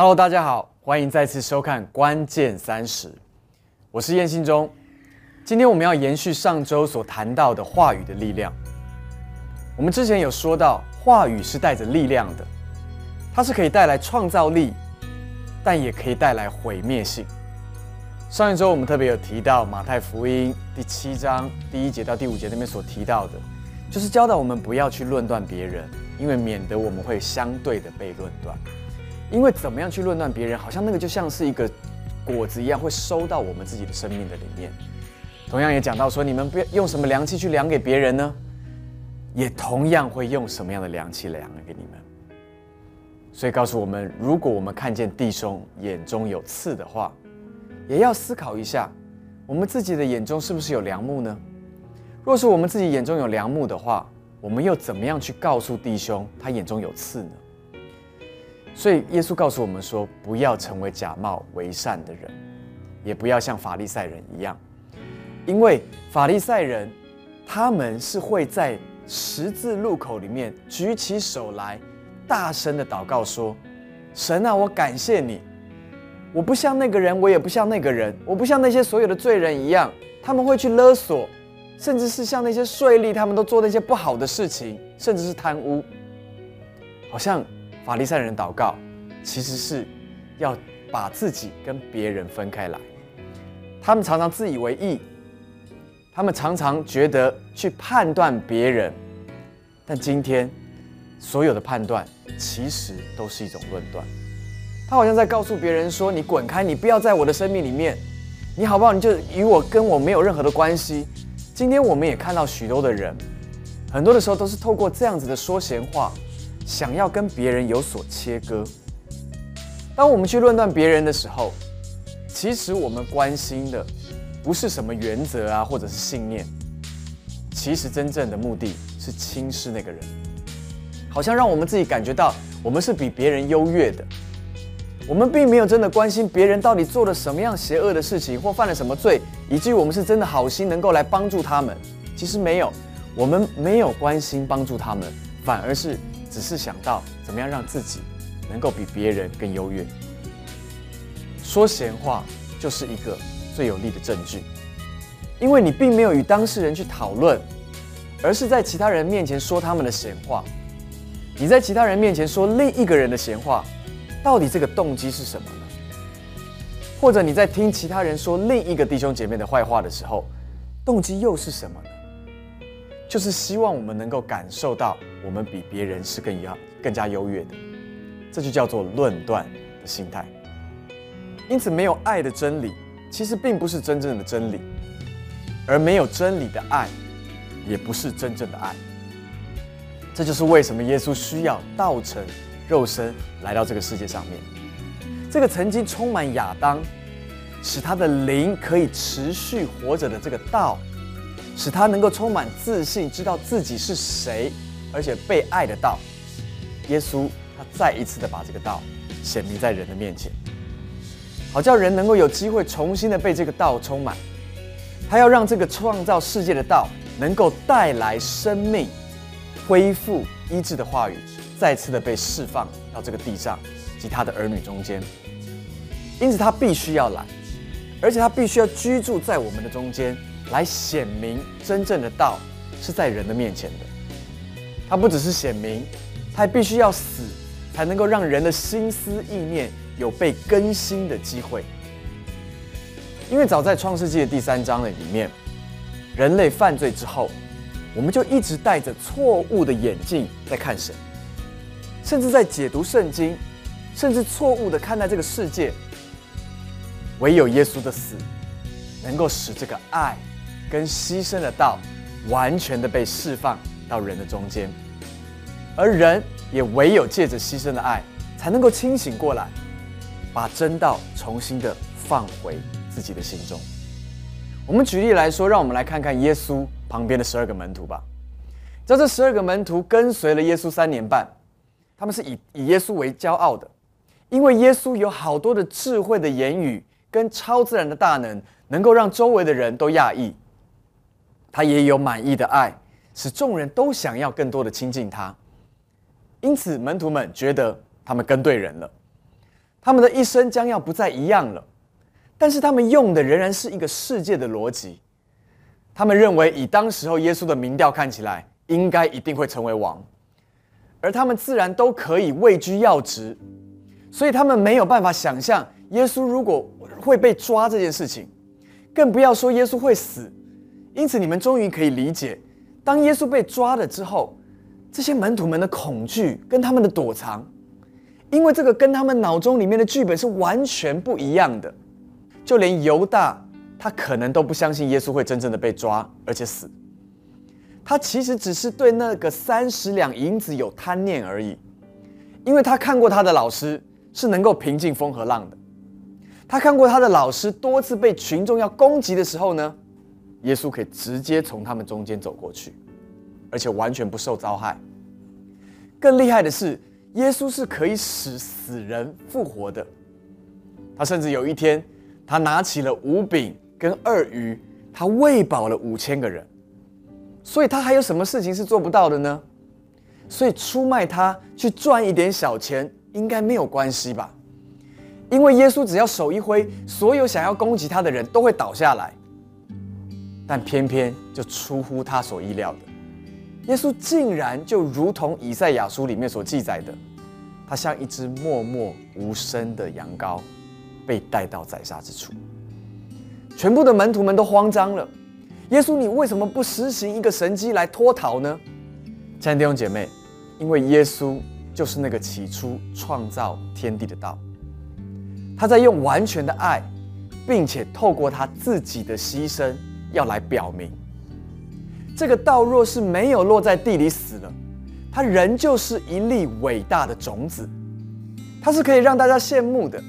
Hello，大家好，欢迎再次收看《关键三十》，我是燕信忠。今天我们要延续上周所谈到的话语的力量。我们之前有说到，话语是带着力量的，它是可以带来创造力，但也可以带来毁灭性。上一周我们特别有提到马太福音第七章第一节到第五节那边所提到的，就是教导我们不要去论断别人，因为免得我们会相对的被论断。因为怎么样去论断别人，好像那个就像是一个果子一样，会收到我们自己的生命的里面。同样也讲到说，你们不要用什么量器去量给别人呢？也同样会用什么样的量器量给你们。所以告诉我们，如果我们看见弟兄眼中有刺的话，也要思考一下，我们自己的眼中是不是有良木呢？若是我们自己眼中有良木的话，我们又怎么样去告诉弟兄他眼中有刺呢？所以耶稣告诉我们说：不要成为假冒为善的人，也不要像法利赛人一样，因为法利赛人他们是会在十字路口里面举起手来，大声的祷告说：“神啊，我感谢你，我不像那个人，我也不像那个人，我不像那些所有的罪人一样，他们会去勒索，甚至是像那些税吏，他们都做那些不好的事情，甚至是贪污，好像。”法利赛人祷告，其实是要把自己跟别人分开来。他们常常自以为意，他们常常觉得去判断别人，但今天所有的判断其实都是一种论断。他好像在告诉别人说：“你滚开，你不要在我的生命里面，你好不好？你就与我跟我没有任何的关系。”今天我们也看到许多的人，很多的时候都是透过这样子的说闲话。想要跟别人有所切割。当我们去论断别人的时候，其实我们关心的不是什么原则啊，或者是信念。其实真正的目的是轻视那个人，好像让我们自己感觉到我们是比别人优越的。我们并没有真的关心别人到底做了什么样邪恶的事情，或犯了什么罪，以至于我们是真的好心能够来帮助他们。其实没有，我们没有关心帮助他们，反而是。只是想到怎么样让自己能够比别人更优越，说闲话就是一个最有力的证据，因为你并没有与当事人去讨论，而是在其他人面前说他们的闲话。你在其他人面前说另一个人的闲话，到底这个动机是什么呢？或者你在听其他人说另一个弟兄姐妹的坏话的时候，动机又是什么呢？就是希望我们能够感受到。我们比别人是更要更加优越的，这就叫做论断的心态。因此，没有爱的真理，其实并不是真正的真理；而没有真理的爱，也不是真正的爱。这就是为什么耶稣需要道成肉身来到这个世界上面。这个曾经充满亚当，使他的灵可以持续活着的这个道，使他能够充满自信，知道自己是谁。而且被爱的道，耶稣他再一次的把这个道显明在人的面前，好叫人能够有机会重新的被这个道充满。他要让这个创造世界的道能够带来生命、恢复、医治的话语，再次的被释放到这个地上及他的儿女中间。因此，他必须要来，而且他必须要居住在我们的中间，来显明真正的道是在人的面前的。它不只是显明，它还必须要死，才能够让人的心思意念有被更新的机会。因为早在创世纪的第三章的里面，人类犯罪之后，我们就一直戴着错误的眼镜在看神，甚至在解读圣经，甚至错误的看待这个世界。唯有耶稣的死，能够使这个爱跟牺牲的道完全的被释放。到人的中间，而人也唯有借着牺牲的爱，才能够清醒过来，把真道重新的放回自己的心中。我们举例来说，让我们来看看耶稣旁边的十二个门徒吧。在这十二个门徒跟随了耶稣三年半，他们是以以耶稣为骄傲的，因为耶稣有好多的智慧的言语跟超自然的大能，能够让周围的人都讶异。他也有满意的爱。使众人都想要更多的亲近他，因此门徒们觉得他们跟对人了。他们的一生将要不再一样了。但是他们用的仍然是一个世界的逻辑。他们认为，以当时候耶稣的民调看起来，应该一定会成为王，而他们自然都可以位居要职，所以他们没有办法想象耶稣如果会被抓这件事情，更不要说耶稣会死。因此，你们终于可以理解，当耶稣被抓了之后，这些门徒们的恐惧跟他们的躲藏，因为这个跟他们脑中里面的剧本是完全不一样的。就连犹大，他可能都不相信耶稣会真正的被抓，而且死。他其实只是对那个三十两银子有贪念而已，因为他看过他的老师是能够平静风和浪的。他看过他的老师多次被群众要攻击的时候呢，耶稣可以直接从他们中间走过去，而且完全不受遭害。更厉害的是，耶稣是可以使死人复活的。他甚至有一天。他拿起了五饼跟二鱼，他喂饱了五千个人，所以他还有什么事情是做不到的呢？所以出卖他去赚一点小钱，应该没有关系吧？因为耶稣只要手一挥，所有想要攻击他的人都会倒下来。但偏偏就出乎他所意料的，耶稣竟然就如同以赛亚书里面所记载的，他像一只默默无声的羊羔。被带到宰杀之处，全部的门徒们都慌张了。耶稣，你为什么不实行一个神迹来脱逃呢？亲爱的弟兄姐妹，因为耶稣就是那个起初创造天地的道，他在用完全的爱，并且透过他自己的牺牲，要来表明，这个道若是没有落在地里死了，它仍旧是一粒伟大的种子，它是可以让大家羡慕的。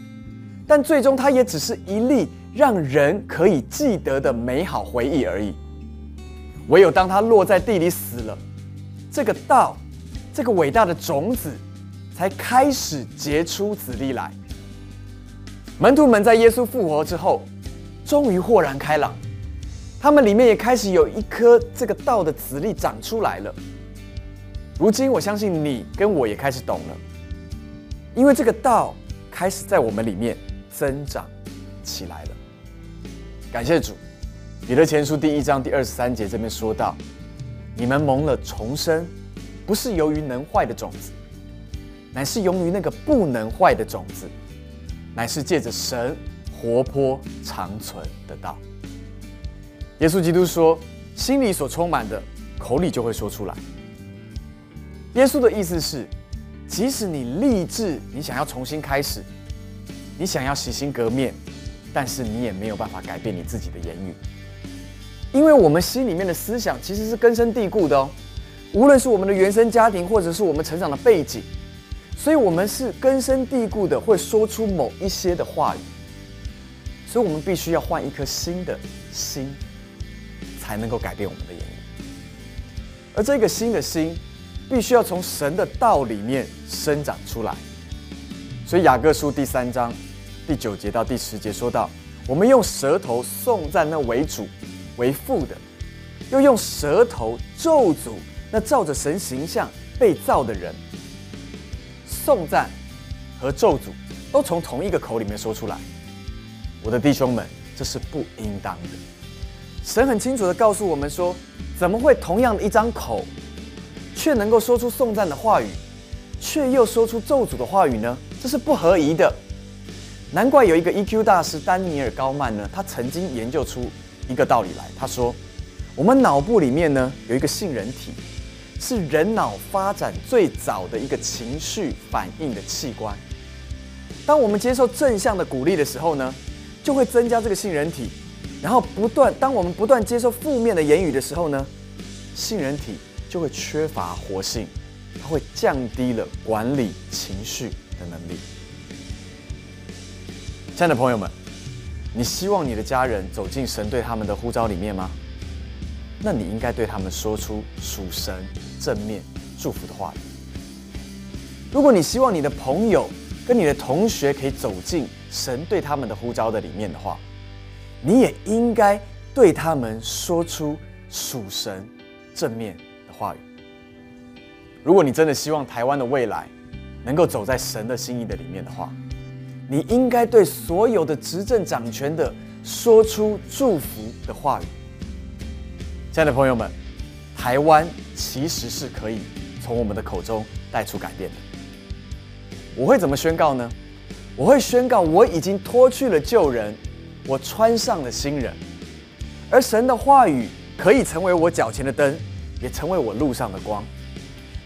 但最终，它也只是一粒让人可以记得的美好回忆而已。唯有当它落在地里死了，这个道，这个伟大的种子，才开始结出籽粒来。门徒们在耶稣复活之后，终于豁然开朗，他们里面也开始有一颗这个道的籽粒长出来了。如今，我相信你跟我也开始懂了，因为这个道开始在我们里面。增长起来了，感谢主。彼得前书第一章第二十三节这边说到：“你们蒙了重生，不是由于能坏的种子，乃是由于那个不能坏的种子，乃是借着神活泼长存的道。”耶稣基督说：“心里所充满的，口里就会说出来。”耶稣的意思是，即使你立志，你想要重新开始。你想要洗心革面，但是你也没有办法改变你自己的言语，因为我们心里面的思想其实是根深蒂固的哦。无论是我们的原生家庭，或者是我们成长的背景，所以我们是根深蒂固的会说出某一些的话语，所以我们必须要换一颗新的心，才能够改变我们的言语。而这个新的心，必须要从神的道里面生长出来。所以雅各书第三章。第九节到第十节说到，我们用舌头颂赞那为主、为父的，又用舌头咒诅那照着神形象被造的人。颂赞和咒诅都从同一个口里面说出来。我的弟兄们，这是不应当的。神很清楚的告诉我们说，怎么会同样的一张口，却能够说出颂赞的话语，却又说出咒诅的话语呢？这是不合宜的。难怪有一个 EQ 大师丹尼尔高曼呢，他曾经研究出一个道理来。他说，我们脑部里面呢有一个杏仁体，是人脑发展最早的一个情绪反应的器官。当我们接受正向的鼓励的时候呢，就会增加这个杏仁体，然后不断当我们不断接受负面的言语的时候呢，杏仁体就会缺乏活性，它会降低了管理情绪的能力。亲爱的朋友们，你希望你的家人走进神对他们的呼召里面吗？那你应该对他们说出属神正面祝福的话语。如果你希望你的朋友跟你的同学可以走进神对他们的呼召的里面的话，你也应该对他们说出属神正面的话语。如果你真的希望台湾的未来能够走在神的心意的里面的话，你应该对所有的执政掌权的说出祝福的话语。亲爱的朋友们，台湾其实是可以从我们的口中带出改变的。我会怎么宣告呢？我会宣告我已经脱去了旧人，我穿上了新人，而神的话语可以成为我脚前的灯，也成为我路上的光。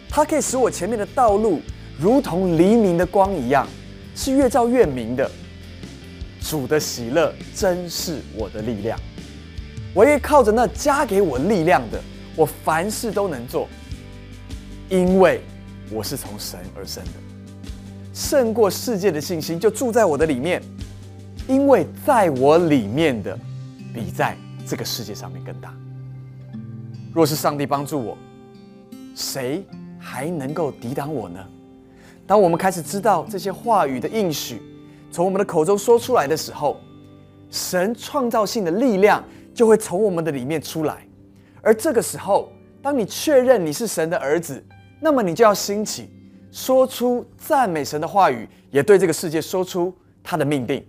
它可以使我前面的道路如同黎明的光一样，是越照越明的。主的喜乐真是我的力量，我也靠着那加给我力量的，我凡事都能做，因为我是从神而生的。胜过世界的信心就住在我的里面，因为在我里面的比在这个世界上面更大。若是上帝帮助我，谁？还能够抵挡我呢？当我们开始知道这些话语的应许从我们的口中说出来的时候，神创造性的力量就会从我们的里面出来。而这个时候，当你确认你是神的儿子，那么你就要兴起，说出赞美神的话语，也对这个世界说出他的命定。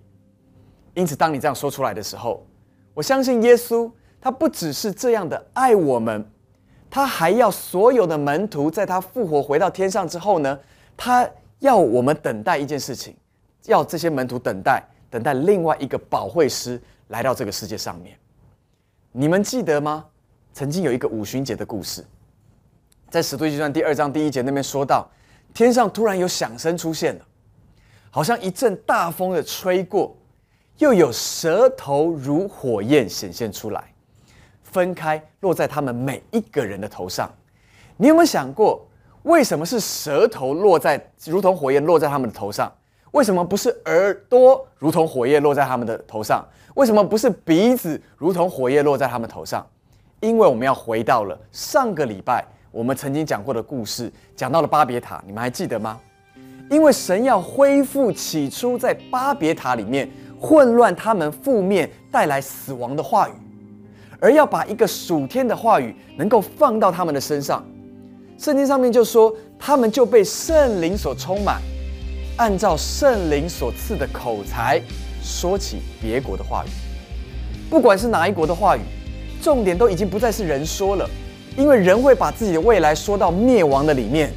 因此，当你这样说出来的时候，我相信耶稣，他不只是这样的爱我们。他还要所有的门徒在他复活回到天上之后呢？他要我们等待一件事情，要这些门徒等待，等待另外一个保惠师来到这个世界上面。你们记得吗？曾经有一个五旬节的故事，在使徒行传第二章第一节那边说到，天上突然有响声出现了，好像一阵大风的吹过，又有舌头如火焰显现出来。分开落在他们每一个人的头上，你有没有想过，为什么是舌头落在如同火焰落在他们的头上？为什么不是耳朵如同火焰落在他们的头上？为什么不是鼻子如同火焰落在他们头上？因为我们要回到了上个礼拜我们曾经讲过的故事，讲到了巴别塔，你们还记得吗？因为神要恢复起初在巴别塔里面混乱他们负面带来死亡的话语。而要把一个属天的话语能够放到他们的身上，圣经上面就说，他们就被圣灵所充满，按照圣灵所赐的口才说起别国的话语。不管是哪一国的话语，重点都已经不再是人说了，因为人会把自己的未来说到灭亡的里面，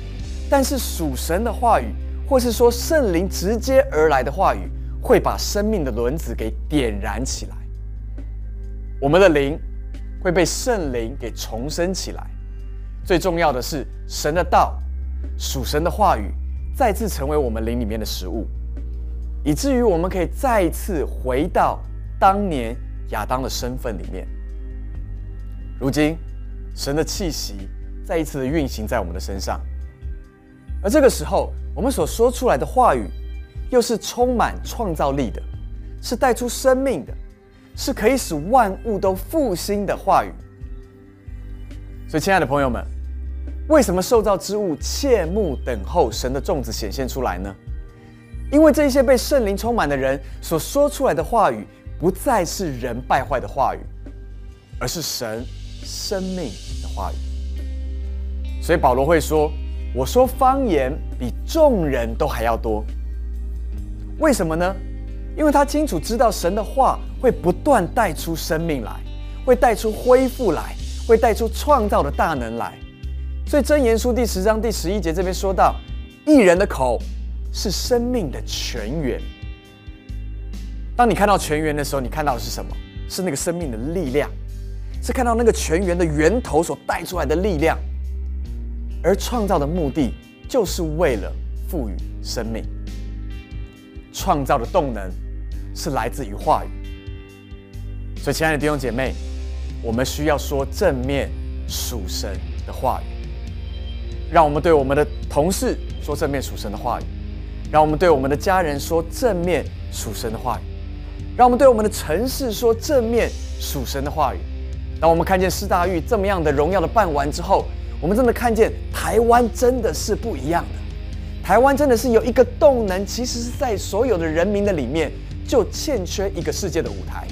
但是属神的话语，或是说圣灵直接而来的话语，会把生命的轮子给点燃起来。我们的灵。会被圣灵给重生起来。最重要的是，神的道、属神的话语，再次成为我们灵里面的食物，以至于我们可以再一次回到当年亚当的身份里面。如今，神的气息再一次的运行在我们的身上，而这个时候，我们所说出来的话语，又是充满创造力的，是带出生命的。是可以使万物都复兴的话语。所以，亲爱的朋友们，为什么受造之物切莫等候神的种子显现出来呢？因为这些被圣灵充满的人所说出来的话语，不再是人败坏的话语，而是神生命的话语。所以保罗会说：“我说方言比众人都还要多。”为什么呢？因为他清楚知道神的话会不断带出生命来，会带出恢复来，会带出创造的大能来。所以箴言书第十章第十一节这边说到，一人的口是生命的泉源。当你看到泉源的时候，你看到的是什么？是那个生命的力量，是看到那个泉源的源头所带出来的力量。而创造的目的就是为了赋予生命，创造的动能。是来自于话语，所以亲爱的弟兄姐妹，我们需要说正面属神的话语，让我们对我们的同事说正面属神的话语，让我们对我们的家人说正面属神的话语，让我们对我们的城市说正面属神的话语。当我们看见施大玉这么样的荣耀的办完之后，我们真的看见台湾真的是不一样的，台湾真的是有一个动能，其实是在所有的人民的里面。就欠缺一个世界的舞台。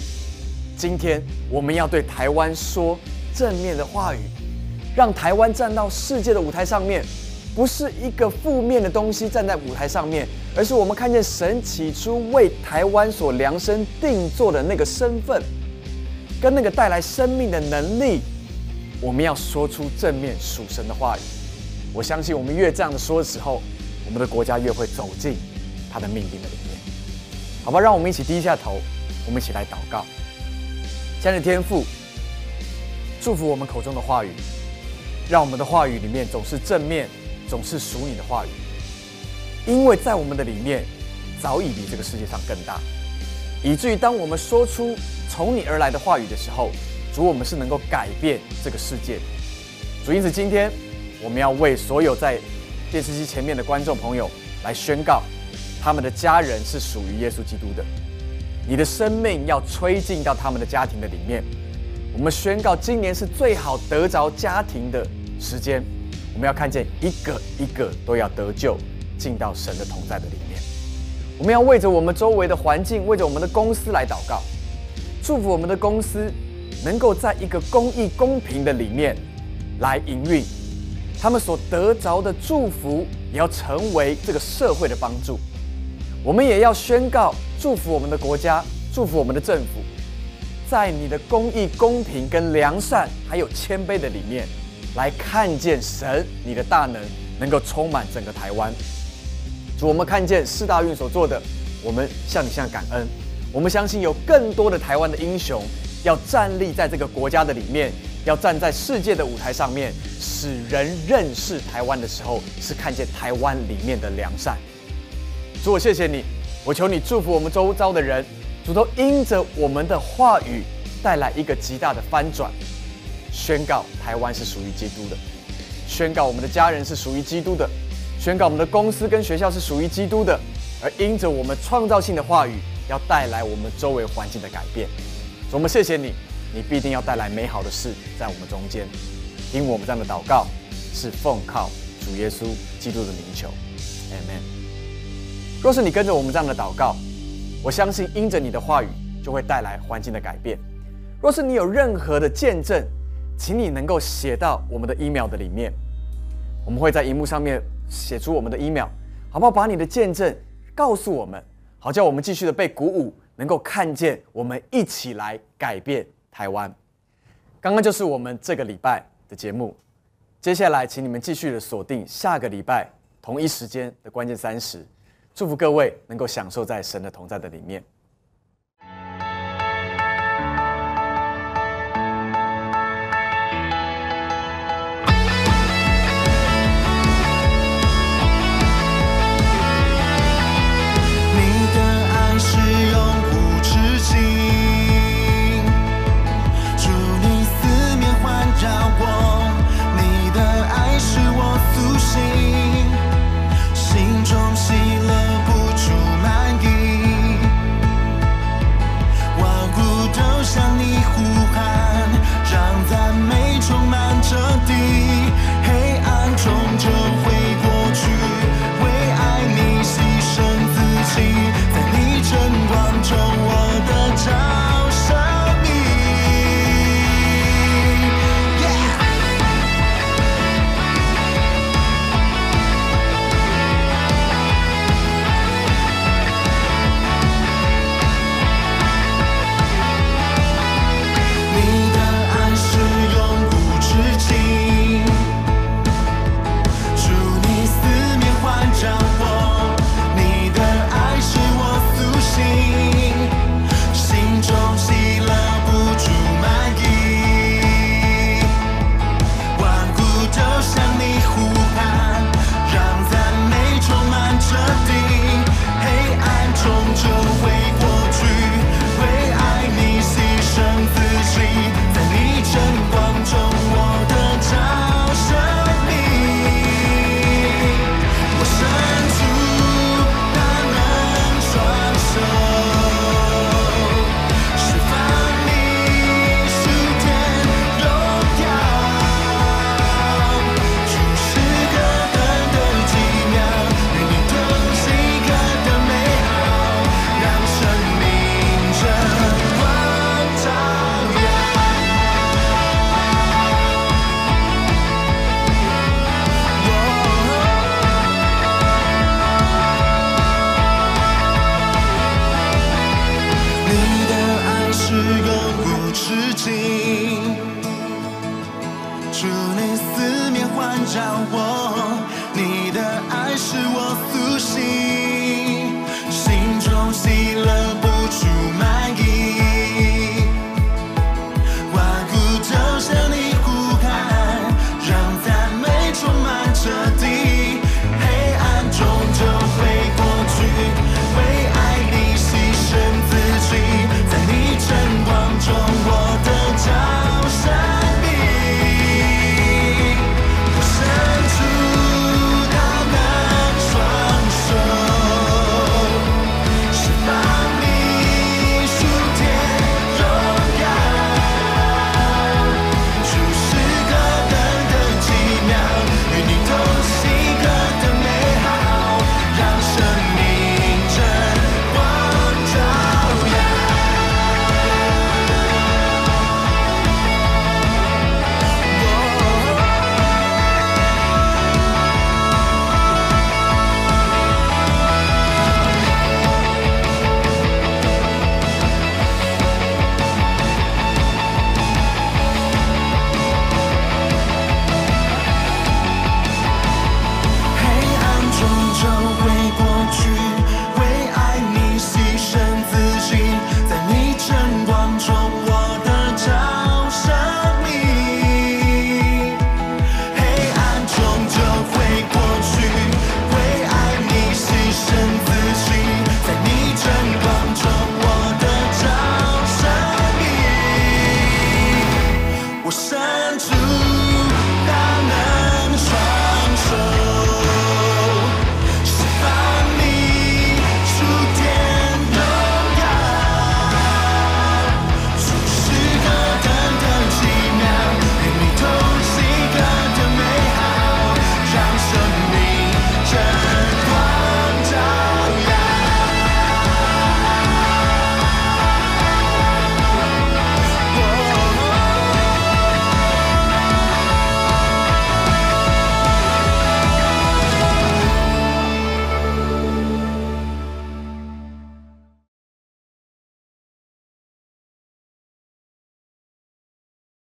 今天我们要对台湾说正面的话语，让台湾站到世界的舞台上面，不是一个负面的东西站在舞台上面，而是我们看见神起初为台湾所量身定做的那个身份，跟那个带来生命的能力。我们要说出正面属神的话语。我相信，我们越这样的说的时候，我们的国家越会走进他的命定的里面。好吧，让我们一起低下头，我们一起来祷告。亲爱的天父，祝福我们口中的话语，让我们的话语里面总是正面。总是属你的话语，因为在我们的里面早已比这个世界上更大，以至于当我们说出从你而来的话语的时候，主，我们是能够改变这个世界。主，因此今天我们要为所有在电视机前面的观众朋友来宣告，他们的家人是属于耶稣基督的，你的生命要吹进到他们的家庭的里面。我们宣告，今年是最好得着家庭的时间。我们要看见一个一个都要得救，进到神的同在的里面。我们要为着我们周围的环境，为着我们的公司来祷告，祝福我们的公司能够在一个公益公平的里面来营运。他们所得着的祝福，也要成为这个社会的帮助。我们也要宣告祝福我们的国家，祝福我们的政府，在你的公义公平跟良善还有谦卑的里面。来看见神，你的大能能够充满整个台湾。主，我们看见四大运所做的，我们向你向感恩。我们相信有更多的台湾的英雄要站立在这个国家的里面，要站在世界的舞台上面，使人认识台湾的时候，是看见台湾里面的良善。主，我谢谢你，我求你祝福我们周遭的人，主都因着我们的话语带来一个极大的翻转。宣告台湾是属于基督的，宣告我们的家人是属于基督的，宣告我们的公司跟学校是属于基督的，而因着我们创造性的话语，要带来我们周围环境的改变。主我们谢谢你，你必定要带来美好的事在我们中间。听我们这样的祷告，是奉靠主耶稣基督的名求，Amen。若是你跟着我们这样的祷告，我相信因着你的话语就会带来环境的改变。若是你有任何的见证，请你能够写到我们的 email 的里面，我们会在荧幕上面写出我们的 email，好不好？把你的见证告诉我们，好叫我们继续的被鼓舞，能够看见我们一起来改变台湾。刚刚就是我们这个礼拜的节目，接下来请你们继续的锁定下个礼拜同一时间的关键三十，祝福各位能够享受在神的同在的里面。